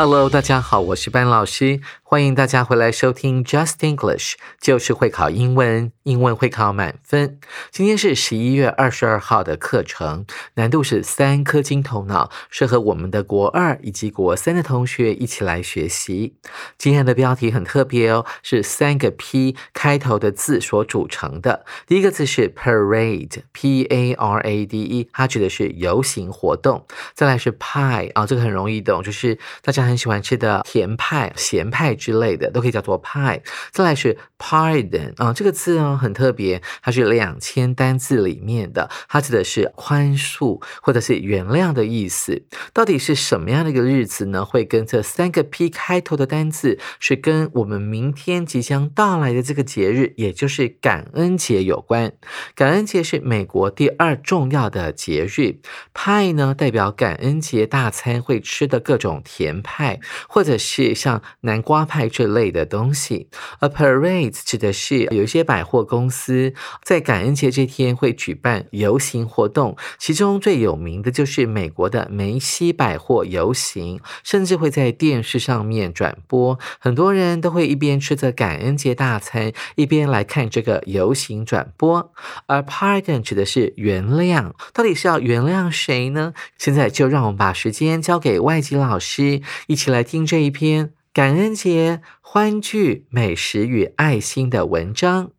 Hello，大家好，我是班老师，欢迎大家回来收听 Just English，就是会考英文，英文会考满分。今天是十一月二十二号的课程，难度是三颗金头脑，适合我们的国二以及国三的同学一起来学习。今天的标题很特别哦，是三个 P 开头的字所组成的。第一个字是 Parade，P A R A D E，它指的是游行活动。再来是 Pie 啊，这个很容易懂，就是大家。很喜欢吃的甜派、咸派之类的，都可以叫做派。再来是 pardon 啊，这个字呢很特别，它是两千单字里面的，它指的是宽恕或者是原谅的意思。到底是什么样的一个日子呢？会跟这三个 P 开头的单字，是跟我们明天即将到来的这个节日，也就是感恩节有关。感恩节是美国第二重要的节日，派呢代表感恩节大餐会吃的各种甜。派，或者是像南瓜派这类的东西。A parade 指的是有一些百货公司在感恩节这天会举办游行活动，其中最有名的就是美国的梅西百货游行，甚至会在电视上面转播。很多人都会一边吃着感恩节大餐，一边来看这个游行转播。而 pardon 指的是原谅，到底是要原谅谁呢？现在就让我们把时间交给外籍老师。一起来听这一篇感恩节欢聚、美食与爱心的文章。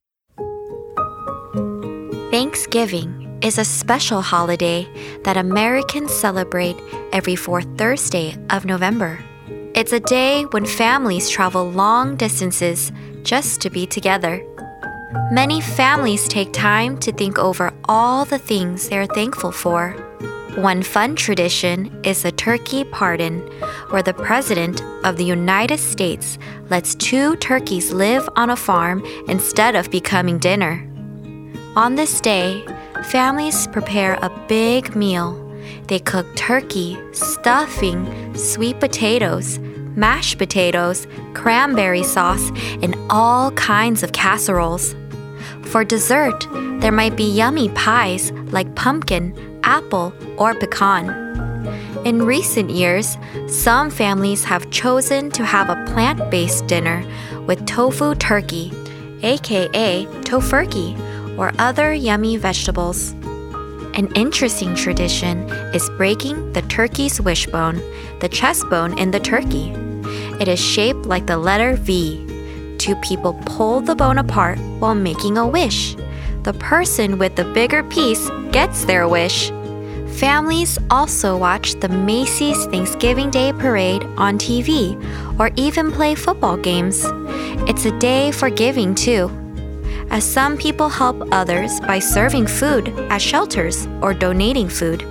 Thanksgiving is a special holiday that Americans celebrate every fourth Thursday of November. It's a day when families travel long distances just to be together. Many families take time to think over all the things they're thankful for. one fun tradition is a turkey pardon, where the President of the United States lets two turkeys live on a farm instead of becoming dinner. On this day, families prepare a big meal. They cook turkey, stuffing, sweet potatoes, mashed potatoes, cranberry sauce, and all kinds of casseroles. For dessert, there might be yummy pies like pumpkin, apple, or pecan. In recent years, some families have chosen to have a plant based dinner with tofu turkey, aka tofurkey, or other yummy vegetables. An interesting tradition is breaking the turkey's wishbone, the chest bone in the turkey. It is shaped like the letter V. Two people pull the bone apart while making a wish. The person with the bigger piece gets their wish. Families also watch the Macy's Thanksgiving Day Parade on TV or even play football games. It's a day for giving too, as some people help others by serving food at shelters or donating food.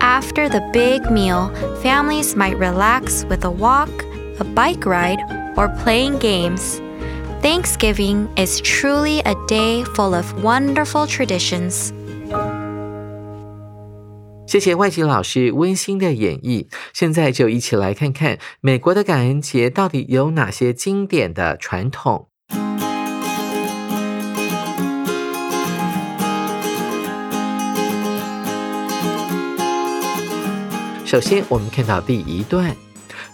After the big meal, families might relax with a walk, a bike ride, or playing games. Thanksgiving is truly a day full of wonderful traditions. 谢谢外籍老师温馨的演绎。现在就一起来看看美国的感恩节到底有哪些经典的传统。首先，我们看到第一段。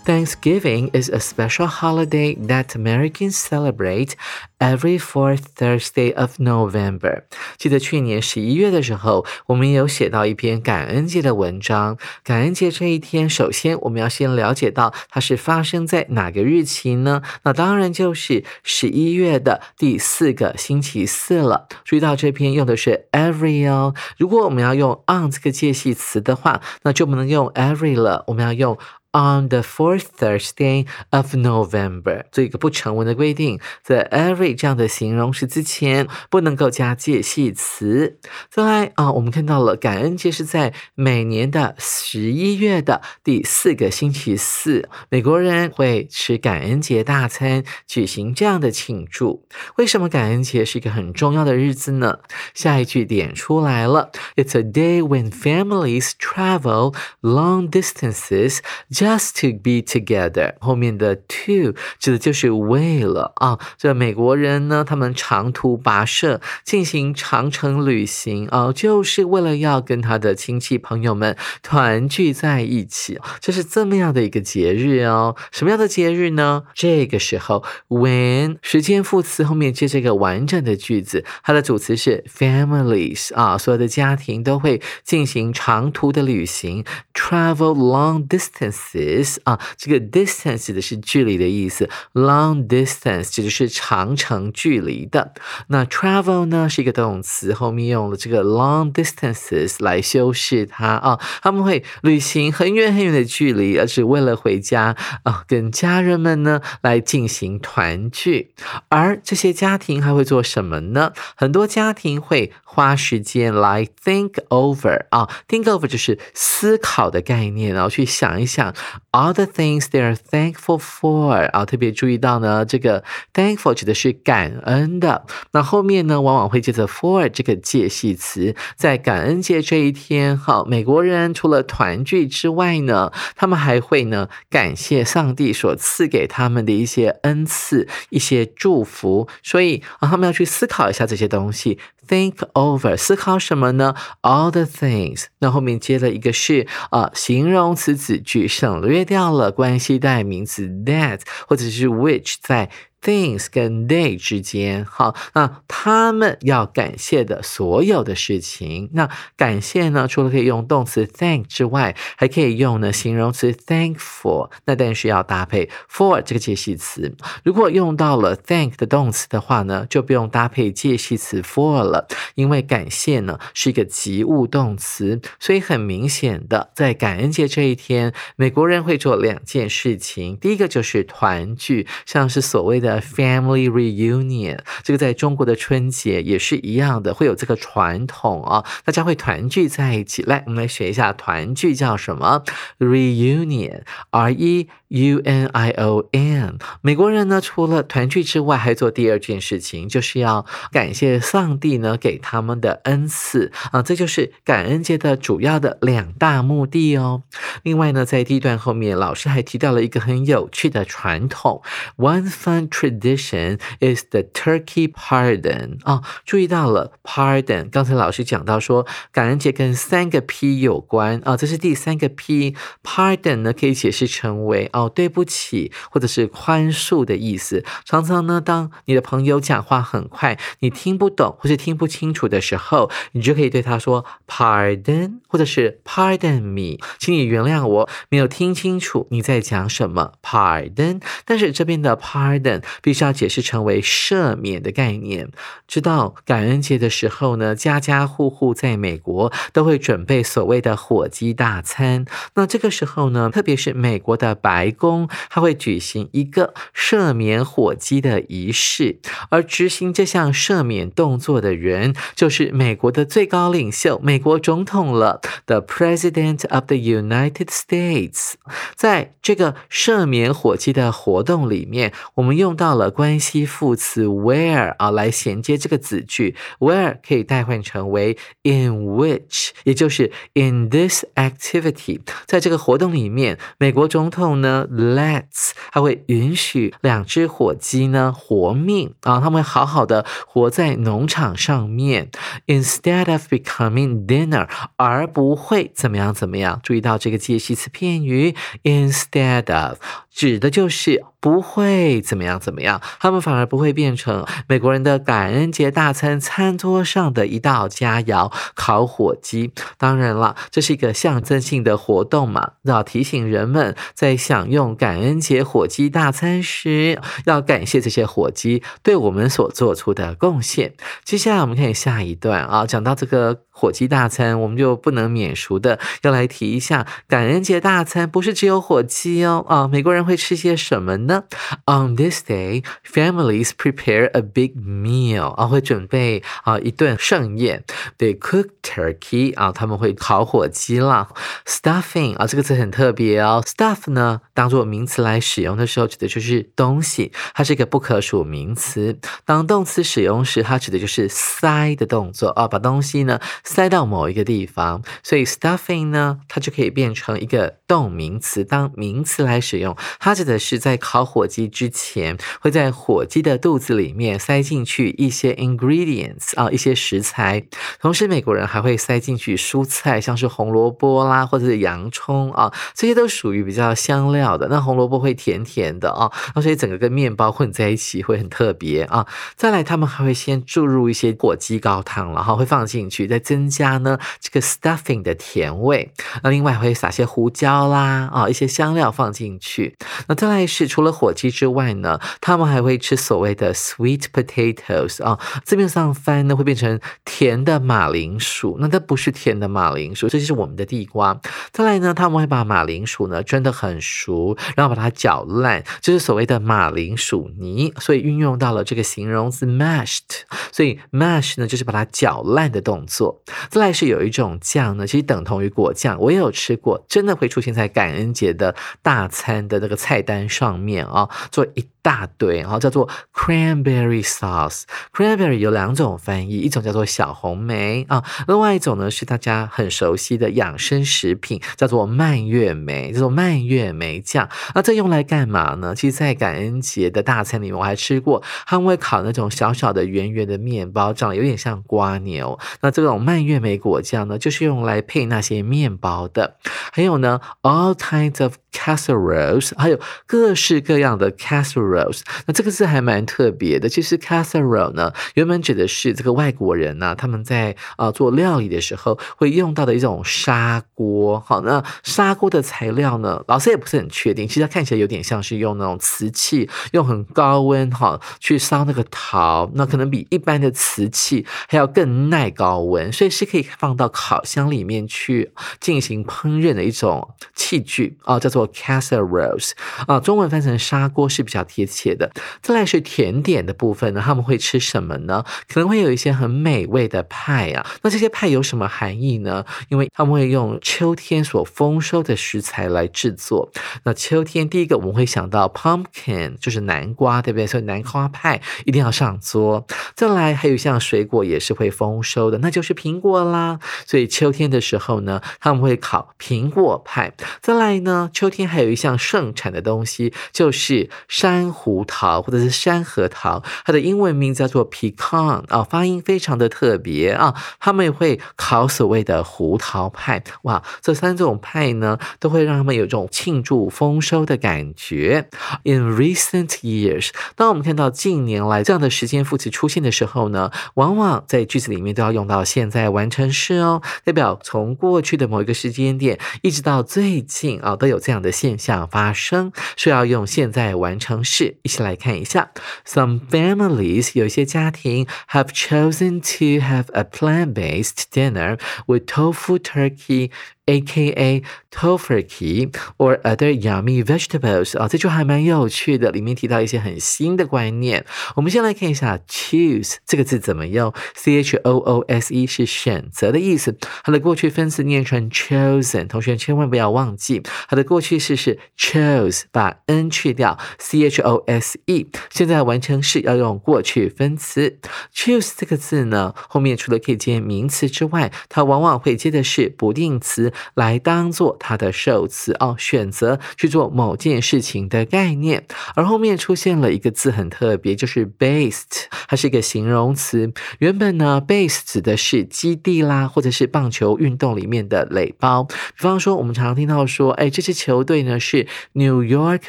Thanksgiving is a special holiday that Americans celebrate every fourth Thursday of November。记得去年十一月的时候，我们有写到一篇感恩节的文章。感恩节这一天，首先我们要先了解到它是发生在哪个日期呢？那当然就是十一月的第四个星期四了。注意到这篇用的是 every 哦。如果我们要用 on 这个介系词的话，那就不能用 every 了，我们要用。On the fourth Thursday of November，做一个不成文的规定，在 every 这样的形容词之前不能够加介系词。再来啊，我们看到了感恩节是在每年的十一月的第四个星期四，美国人会吃感恩节大餐，举行这样的庆祝。为什么感恩节是一个很重要的日子呢？下一句点出来了，It's a day when families travel long distances. Just to be together，后面的 to 指的就是为了。啊，这美国人呢，他们长途跋涉进行长城旅行。啊，就是为了要跟他的亲戚朋友们团聚在一起，就是这么样的一个节日哦。什么样的节日呢？这个时候，when 时间副词后面接这个完整的句子，它的主词是 families 啊，所有的家庭都会进行长途的旅行，travel long distance。This 啊，这个 distance 的是距离的意思，long distance 指的是长程距离的。那 travel 呢是一个动词，后面用了这个 long distances 来修饰它啊。他们会旅行很远很远的距离，而是为了回家啊，跟家人们呢来进行团聚。而这些家庭还会做什么呢？很多家庭会花时间来 think over 啊，think over 就是思考的概念，然后去想一想。All the things they are thankful for 啊，特别注意到呢，这个 thankful 指的是感恩的。那后面呢，往往会接着 for 这个介系词。在感恩节这一天，哈，美国人除了团聚之外呢，他们还会呢感谢上帝所赐给他们的一些恩赐、一些祝福。所以啊，他们要去思考一下这些东西。Think over，思考什么呢？All the things，那后面接了一个是啊形容词子句，省略掉了关系代名词 that 或者是 which 在。Things 跟 they 之间，好，那他们要感谢的所有的事情，那感谢呢，除了可以用动词 thank 之外，还可以用呢形容词 thankful，那但是要搭配 for 这个介系词。如果用到了 thank 的动词的话呢，就不用搭配介系词 for 了，因为感谢呢是一个及物动词，所以很明显的，在感恩节这一天，美国人会做两件事情，第一个就是团聚，像是所谓的。Family reunion，这个在中国的春节也是一样的，会有这个传统啊，大家会团聚在一起。来，我们来学一下团聚叫什么？Reunion，R E U N I O N。美国人呢，除了团聚之外，还做第二件事情，就是要感谢上帝呢给他们的恩赐啊，这就是感恩节的主要的两大目的哦。另外呢，在第一段后面，老师还提到了一个很有趣的传统，One fun trip。Tradition is the turkey pardon 啊，注意到了 pardon。刚才老师讲到说，感恩节跟三个 P 有关啊，这是第三个 P。Pardon 呢可以解释成为哦对不起或者是宽恕的意思。常常呢，当你的朋友讲话很快，你听不懂或是听不清楚的时候，你就可以对他说 Pardon，或者是 Pardon me，请你原谅我没有听清楚你在讲什么。Pardon，但是这边的 Pardon。必须要解释成为赦免的概念。知道感恩节的时候呢，家家户户在美国都会准备所谓的火鸡大餐。那这个时候呢，特别是美国的白宫，它会举行一个赦免火鸡的仪式。而执行这项赦免动作的人，就是美国的最高领袖——美国总统了，The President of the United States。在这个赦免火鸡的活动里面，我们用到了关系副词 where 啊来衔接这个子句，where 可以代换成为 in which，也就是 in this activity，在这个活动里面，美国总统呢 lets 他会允许两只火鸡呢活命啊，他们好好的活在农场上面，instead of becoming dinner，而不会怎么样怎么样。注意到这个介系词片语 instead of。指的就是不会怎么样怎么样，他们反而不会变成美国人的感恩节大餐餐桌上的一道佳肴——烤火鸡。当然了，这是一个象征性的活动嘛，要提醒人们在享用感恩节火鸡大餐时，要感谢这些火鸡对我们所做出的贡献。接下来我们看下一段啊，讲到这个。火鸡大餐，我们就不能免俗的要来提一下，感恩节大餐不是只有火鸡哦啊！美国人会吃些什么呢？On this day, families prepare a big meal 啊，会准备啊一顿盛宴。They cook turkey 啊，他们会烤火鸡啦。Stuffing 啊，这个词很特别哦。Stuff 呢，当做名词来使用的时候，指的就是东西，它是一个不可数名词。当动词使用时，它指的就是塞的动作啊，把东西呢。塞到某一个地方，所以 stuffing 呢，它就可以变成一个动名词，当名词来使用。它指的是在烤火鸡之前，会在火鸡的肚子里面塞进去一些 ingredients 啊，一些食材。同时，美国人还会塞进去蔬菜，像是红萝卜啦，或者是洋葱啊，这些都属于比较香料的。那红萝卜会甜甜的啊，那所以整个跟面包混在一起会很特别啊。再来，他们还会先注入一些火鸡高汤，然后会放进去，再增增加呢这个 stuffing 的甜味，那另外会撒些胡椒啦啊一些香料放进去。那再来是除了火鸡之外呢，他们还会吃所谓的 sweet potatoes 啊，字面上翻呢会变成甜的马铃薯，那它不是甜的马铃薯，这就是我们的地瓜。再来呢，他们会把马铃薯呢蒸得很熟，然后把它搅烂，就是所谓的马铃薯泥，所以运用到了这个形容词 mashed，所以 mash 呢就是把它搅烂的动作。再来是有一种酱呢，其实等同于果酱，我也有吃过，真的会出现在感恩节的大餐的那个菜单上面啊，做一。大堆，然后叫做 cranberry sauce。cranberry 有两种翻译，一种叫做小红莓啊，另外一种呢是大家很熟悉的养生食品，叫做蔓越莓，叫做蔓越莓酱。那这用来干嘛呢？其实，在感恩节的大餐里面，我还吃过，他们会烤那种小小的圆圆的面包，长得有点像瓜牛。那这种蔓蔓越莓果酱呢，就是用来配那些面包的。还有呢，all kinds of casseroles，还有各式各样的 casserole。那这个字还蛮特别的。其实 casserole 呢，原本指的是这个外国人呢，他们在啊做料理的时候会用到的一种砂锅。好，那砂锅的材料呢，老师也不是很确定。其实它看起来有点像是用那种瓷器，用很高温哈去烧那个陶，那可能比一般的瓷器还要更耐高温，所以是可以放到烤箱里面去进行烹饪的一种器具啊，叫做 casseroles 啊，中文翻成砂锅是比较贴。切的，再来是甜点的部分呢，他们会吃什么呢？可能会有一些很美味的派啊。那这些派有什么含义呢？因为他们会用秋天所丰收的食材来制作。那秋天第一个我们会想到 pumpkin，就是南瓜，对不对？所以南瓜派一定要上桌。再来还有一项水果也是会丰收的，那就是苹果啦。所以秋天的时候呢，他们会烤苹果派。再来呢，秋秋天还有一项盛产的东西就是山。胡桃或者是山核桃，它的英文名叫做 pecan 啊，发音非常的特别啊。他们也会烤所谓的胡桃派，哇，这三种派呢，都会让他们有这种庆祝丰收的感觉。In recent years，当我们看到近年来这样的时间副词出现的时候呢，往往在句子里面都要用到现在完成式哦，代表从过去的某一个时间点一直到最近啊，都有这样的现象发生，是要用现在完成式。一起来看一下，Some families 有些家庭 have chosen to have a plant-based dinner with tofu, turkey ，A.K.A. Tofurkey or other yummy vegetables 啊，这句还蛮有趣的，里面提到一些很新的观念。我们先来看一下 choose 这个字怎么用，C-H-O-O-S-E 是选择的意思，它的过去分词念成 chosen，同学千万不要忘记，它的过去式是 chose，把 n 去掉，C-H-O-S-E，现在完成式要用过去分词。choose 这个字呢，后面除了可以接名词之外，它往往会接的是不定词来当做它的受词哦，选择去做某件事情的概念。而后面出现了一个字很特别，就是 based，它是一个形容词。原本呢，base 指的是基地啦，或者是棒球运动里面的垒包。比方说，我们常常听到说，哎，这支球队呢是 New York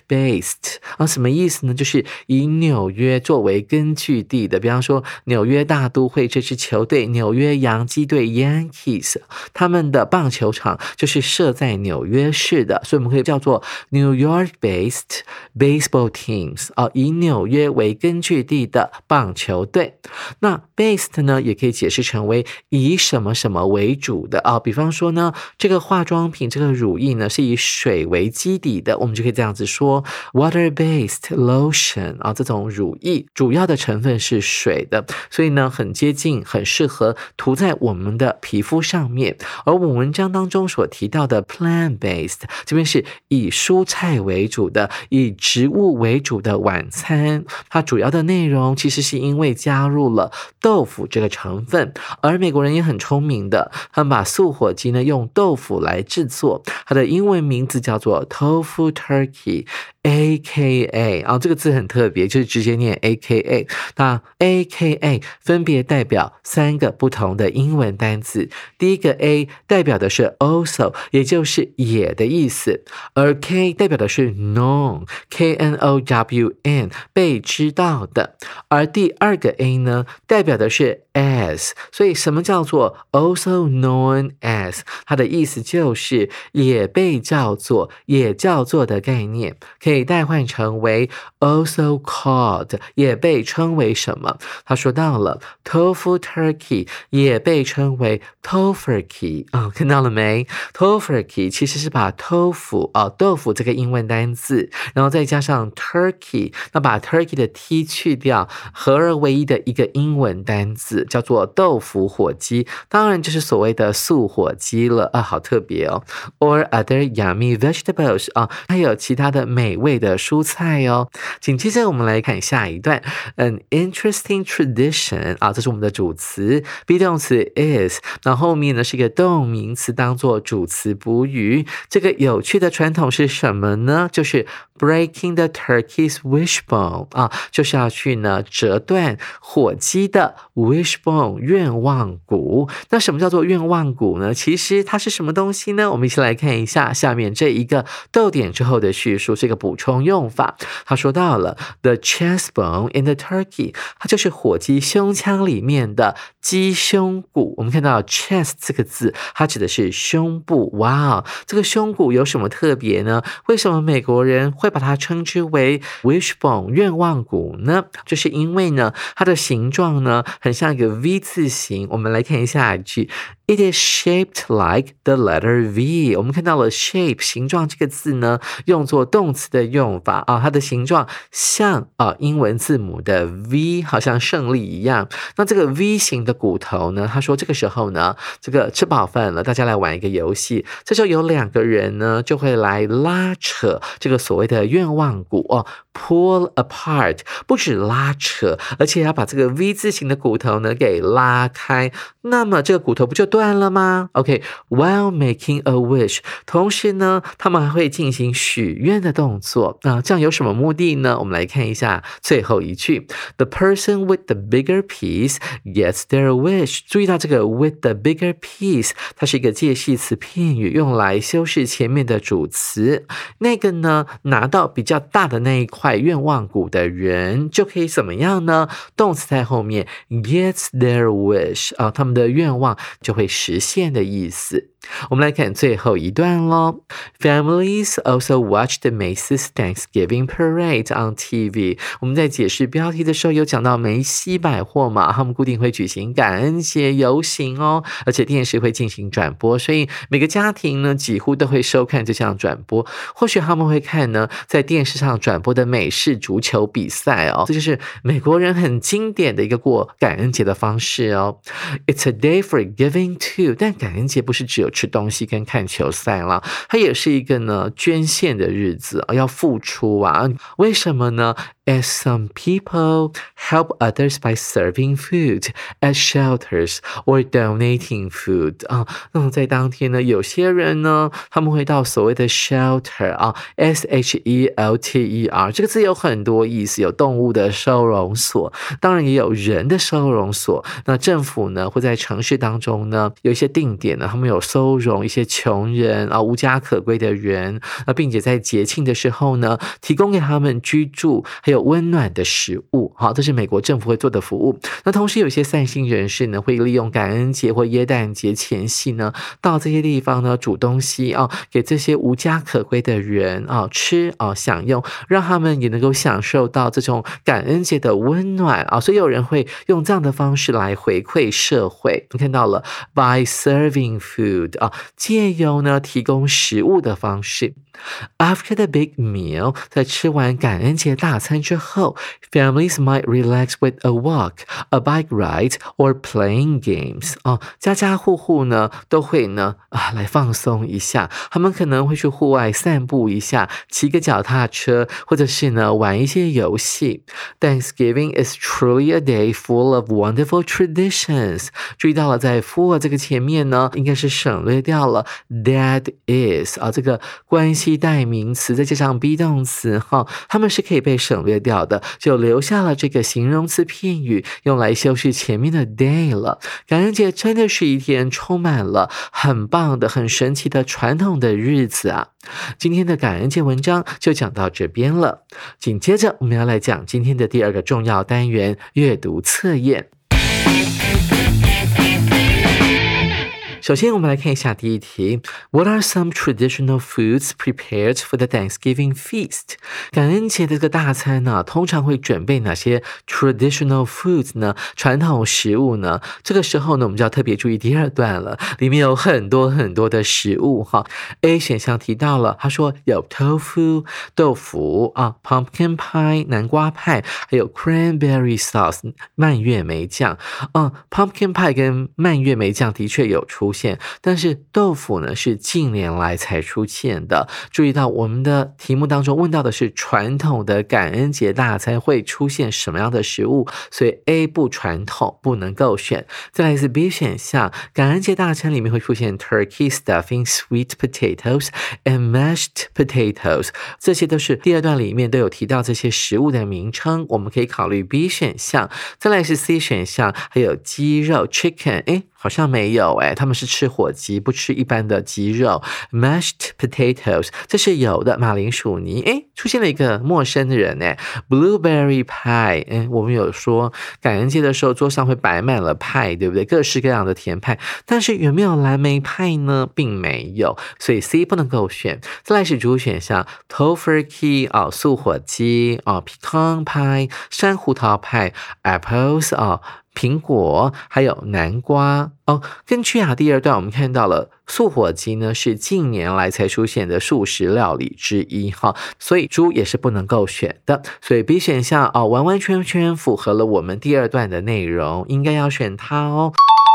based 啊，什么意思呢？就是以纽约作为根据地的。比方说，纽约大都会这支球队，纽约洋基队 Yankees，他们的棒球场就是设在纽约市的，所以我们可以叫做 New York based baseball teams 啊，以纽约为根据地的棒球队。那 based 呢，也可以解释成为以什么什么为主的啊。比方说呢，这个化妆品这个乳液呢是以水为基底的，我们就可以这样子说 water based lotion 啊，这种乳液主要的成分是水的，所以呢很接近，很适合涂在我们的皮肤上面。而我们文章当中所提到的 plant based 这边是以蔬菜为主的，以植物为主的晚餐，它主要的内容其实是因为加入了豆腐这个成分。而美国人也很聪明的，他们把素火鸡呢用豆腐来制作，它的英文名字叫做 tofu turkey。A K A 啊，这个字很特别，就是直接念 A K A。那 A K A 分别代表三个不同的英文单词。第一个 A 代表的是 O also，也就是也的意思，而 K 代表的是 known，K N O W N 被知道的。而第二个 A 呢，代表的是 as。所以什么叫做 also known as？它的意思就是也被叫做，也叫做的概念，可以。代换成为 also called，也被称为什么？他说到了 tofu turkey，也被称为 tofurkey 啊，看到了没？tofurkey 其实是把 tofu 啊豆腐这个英文单字，然后再加上 turkey，那把 turkey 的 t 去掉，合而为一的一个英文单字，叫做豆腐火鸡，当然就是所谓的素火鸡了啊，好特别哦。Or other yummy vegetables 啊，还有其他的美味。的蔬菜哦，紧接着我们来看下一段，an interesting tradition 啊，这是我们的主词，be 动词 is，那后面呢是一个动名词当做主词补语。这个有趣的传统是什么呢？就是 breaking the turkey's wishbone 啊，就是要去呢折断火鸡的 wishbone 愿望骨。那什么叫做愿望骨呢？其实它是什么东西呢？我们一起来看一下下面这一个逗点之后的叙述，这个补。充用法，他说到了 the chest bone in the turkey，它就是火鸡胸腔里面的鸡胸骨。我们看到 chest 这个字，它指的是胸部。哇，这个胸骨有什么特别呢？为什么美国人会会把它称之为 wishbone 愿望骨呢？就是因为呢，它的形状呢，很像一个 V 字形。我们来看一下一句。It is shaped like the letter V。我们看到了 shape 形状这个字呢，用作动词的用法啊，它的形状像啊英文字母的 V，好像胜利一样。那这个 V 型的骨头呢，他说这个时候呢，这个吃饱饭了，大家来玩一个游戏。这时候有两个人呢，就会来拉扯这个所谓的的愿望骨哦，pull apart。不止拉扯，而且要把这个 V 字形的骨头呢给拉开。那么这个骨头不就断了吗？OK，while making a wish，同时呢，他们还会进行许愿的动作。那这样有什么目的呢？我们来看一下最后一句：The person with the bigger piece gets their wish。注意到这个 with the bigger piece，它是一个介系词片语，用来修饰前面的主词。那个呢，拿到比较大的那一块愿望谷的人，就可以怎么样呢？动词在后面，gets their wish 啊，他们的愿望就会。实现的意思。我们来看最后一段喽。Families also watch the Macy's Thanksgiving Parade on TV。我们在解释标题的时候有讲到梅西百货嘛，他们固定会举行感恩节游行哦，而且电视会进行转播，所以每个家庭呢几乎都会收看这项转播。或许他们会看呢，在电视上转播的美式足球比赛哦，这就是美国人很经典的一个过感恩节的方式哦。It's a day for giving too，但感恩节不是只有吃东西跟看球赛了，它也是一个呢捐献的日子要付出啊。为什么呢？As some people help others by serving food at shelters or donating food 啊，那么在当天呢，有些人呢，他们会到所谓的 shelter 啊，S H E L T E R 这个字有很多意思，有动物的收容所，当然也有人的收容所。那政府呢，会在城市当中呢，有一些定点呢，他们有收收容一些穷人啊，无家可归的人，那并且在节庆的时候呢，提供给他们居住，还有。温暖的食物，好，这是美国政府会做的服务。那同时，有些善心人士呢，会利用感恩节或耶诞节前夕呢，到这些地方呢，煮东西啊，给这些无家可归的人啊吃啊享用，让他们也能够享受到这种感恩节的温暖啊。所以有人会用这样的方式来回馈社会。你看到了，by serving food 啊，借由呢提供食物的方式。After the big meal，在吃完感恩节大餐之后，families might relax with a walk, a bike ride, or playing games。哦，家家户户呢都会呢啊来放松一下，他们可能会去户外散步一下，骑个脚踏车，或者是呢玩一些游戏。Thanksgiving is truly a day full of wonderful traditions。注意到了，在 for 这个前面呢，应该是省略掉了 that is 啊这个关系。 替代名词再加上 be 动词，哈，它们是可以被省略掉的，就留下了这个形容词片语，用来修饰前面的 day 了。感恩节真的是一天充满了很棒的、很神奇的传统的日子啊！今天的感恩节文章就讲到这边了，紧接着我们要来讲今天的第二个重要单元——阅读测验。首先，我们来看一下第一题：What are some traditional foods prepared for the Thanksgiving feast？感恩节的这个大餐呢，通常会准备哪些 traditional foods 呢？传统食物呢？这个时候呢，我们就要特别注意第二段了，里面有很多很多的食物哈。A 选项提到了，他说有 tofu 豆腐啊，pumpkin pie 南瓜派，还有 cranberry sauce 蔓越莓酱。嗯，pumpkin pie 跟蔓越莓酱的确有出。现，但是豆腐呢是近年来才出现的。注意到我们的题目当中问到的是传统的感恩节大餐会出现什么样的食物，所以 A 不传统不能够选。再来是 B 选项，感恩节大餐里面会出现 turkey stuffing, sweet potatoes and mashed potatoes，这些都是第二段里面都有提到这些食物的名称，我们可以考虑 B 选项。再来是 C 选项，还有鸡肉 chicken，哎。好像没有哎，他们是吃火鸡，不吃一般的鸡肉。Mashed potatoes，这是有的。马铃薯泥，哎，出现了一个陌生的人哎。Blueberry pie，哎，我们有说感恩节的时候桌上会摆满了派，对不对？各式各样的甜派，但是有没有蓝莓派呢？并没有，所以 C 不能够选。再来是主选项 t o f u r k e y 哦，素火鸡哦，Pecan pie 山胡桃派，Apples 哦。苹果还有南瓜哦。根据啊第二段，我们看到了素火鸡呢是近年来才出现的素食料理之一哈，所以猪也是不能够选的。所以 B 选项哦完完全全符合了我们第二段的内容，应该要选它哦。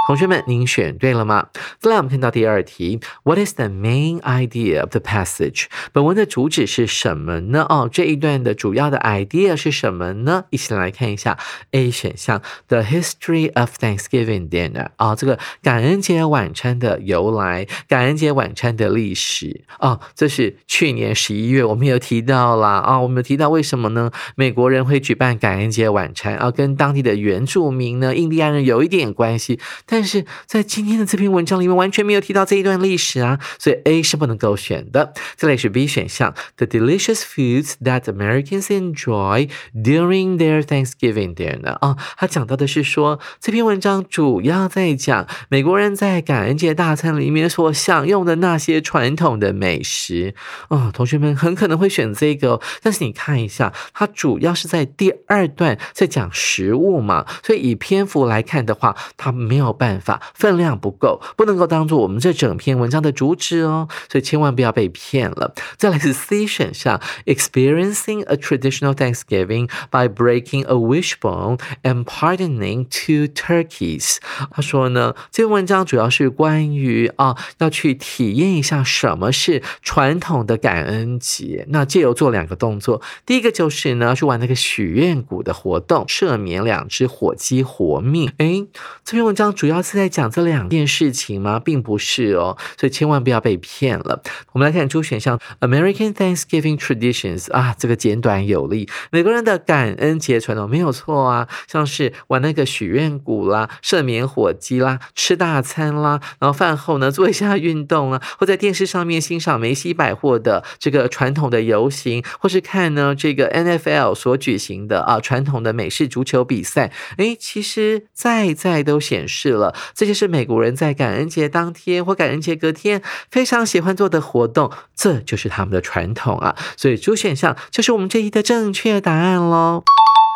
同学们，您选对了吗？再来，我们看到第二题，What is the main idea of the passage？本文的主旨是什么呢？哦，这一段的主要的 idea 是什么呢？一起来看一下 A 选项，The history of Thanksgiving dinner。啊，这个感恩节晚餐的由来，感恩节晚餐的历史。哦，这是去年十一月我们有提到啦。啊，我们有提到为什么呢？美国人会举办感恩节晚餐啊，跟当地的原住民呢，印第安人有一点关系。但是在今天的这篇文章里面完全没有提到这一段历史啊，所以 A 是不能够选的。这里是 B 选项，The delicious foods that Americans enjoy during their Thanksgiving dinner 啊，他讲到的是说这篇文章主要在讲美国人在感恩节大餐里面所享用的那些传统的美食啊，同学们很可能会选这个，但是你看一下，它主要是在第二段在讲食物嘛，所以以篇幅来看的话，它没有办法，分量不够，不能够当做我们这整篇文章的主旨哦，所以千万不要被骗了。再来是 C 选项，experiencing a traditional Thanksgiving by breaking a wishbone and pardoning two turkeys。他说呢，这篇文章主要是关于啊，要去体验一下什么是传统的感恩节。那借由做两个动作，第一个就是呢，去玩那个许愿谷的活动，赦免两只火鸡活命。诶，这篇文章主要要是在讲这两件事情吗？并不是哦，所以千万不要被骗了。我们来看出选项，American Thanksgiving traditions 啊，这个简短有力，美国人的感恩节传统没有错啊，像是玩那个许愿谷啦，赦免火鸡啦，吃大餐啦，然后饭后呢做一下运动啊，或在电视上面欣赏梅西百货的这个传统的游行，或是看呢这个 NFL 所举行的啊传统的美式足球比赛，诶，其实在在都显示了，这就是美国人在感恩节当天或感恩节隔天非常喜欢做的活动，这就是他们的传统啊，所以主选项就是我们这一的正确答案喽。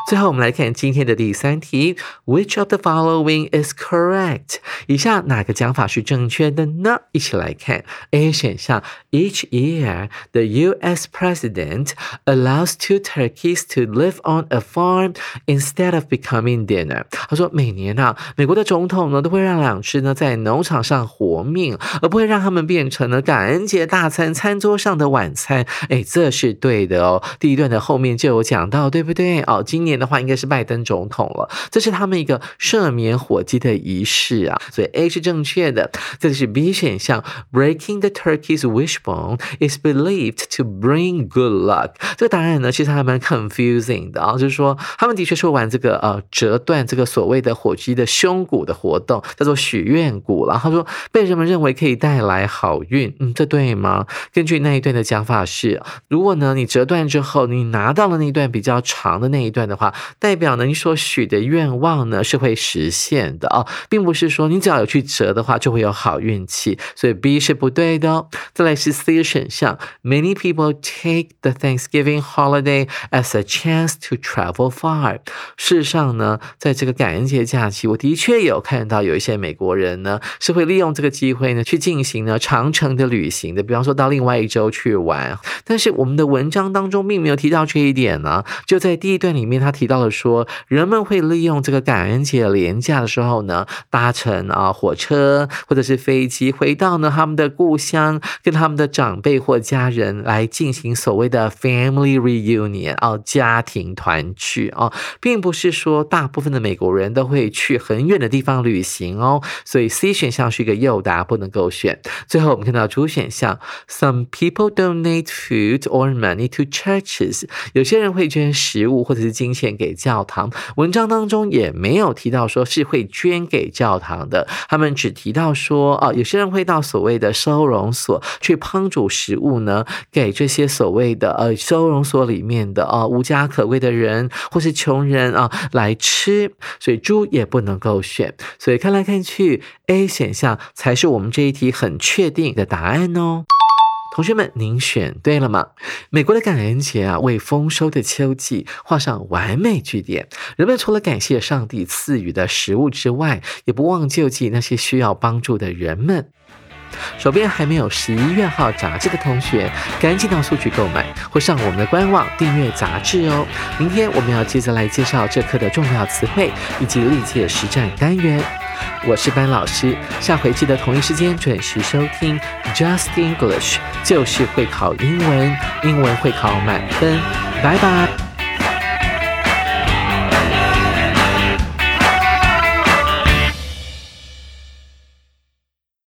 最后，我们来看今天的第三题：Which of the following is correct？以下哪个讲法是正确的呢？一起来看 A 选项：Each year, the U.S. president allows two turkeys to live on a farm instead of becoming dinner。他说，每年啊，美国的总统呢都会让两只呢在农场上活命，而不会让他们变成了感恩节大餐餐桌上的晚餐。哎，这是对的哦。第一段的后面就有讲到，对不对？哦，今年。的话应该是拜登总统了，这是他们一个赦免火鸡的仪式啊，所以 A 是正确的。这里是 B 选项，Breaking the turkey's wishbone is believed to bring good luck。这个答案呢，其实还蛮 confusing 的啊，就是说他们的确是玩这个呃折断这个所谓的火鸡的胸骨的活动，叫做许愿骨。然后说被人们认为可以带来好运，嗯，这对吗？根据那一段的讲法是，如果呢你折断之后，你拿到了那一段比较长的那一段的话。代表呢，你所许的愿望呢是会实现的哦，并不是说你只要有去折的话就会有好运气，所以 B 是不对的哦。再来是 C 选项，Many people take the Thanksgiving holiday as a chance to travel far。事实上呢，在这个感恩节假期，我的确有看到有一些美国人呢是会利用这个机会呢去进行呢长程的旅行的，比方说到另外一周去玩。但是我们的文章当中并没有提到这一点呢，就在第一段里面他。提到了说，人们会利用这个感恩节廉价的时候呢，搭乘啊火车或者是飞机回到呢他们的故乡，跟他们的长辈或家人来进行所谓的 family reunion 啊家庭团聚啊，并不是说大部分的美国人都会去很远的地方旅行哦，所以 C 选项是一个诱答，不能够选。最后我们看到主选项，Some people donate food or money to churches，有些人会捐食物或者是金钱。给教堂，文章当中也没有提到说是会捐给教堂的，他们只提到说，哦，有些人会到所谓的收容所去烹煮食物呢，给这些所谓的呃收容所里面的啊无家可归的人或是穷人啊来吃，所以猪也不能够选，所以看来看去，A 选项才是我们这一题很确定的答案哦。同学们，您选对了吗？美国的感恩节啊，为丰收的秋季画上完美句点。人们除了感谢上帝赐予的食物之外，也不忘救济那些需要帮助的人们。手边还没有十一月号杂志的同学，赶紧到书局购买，或上我们的官网订阅杂志哦。明天我们要接着来介绍这课的重要词汇以及历届实战单元。我是班老师，下回记得同一时间准时收听 Just English，就是会考英文，英文会考满分，拜拜。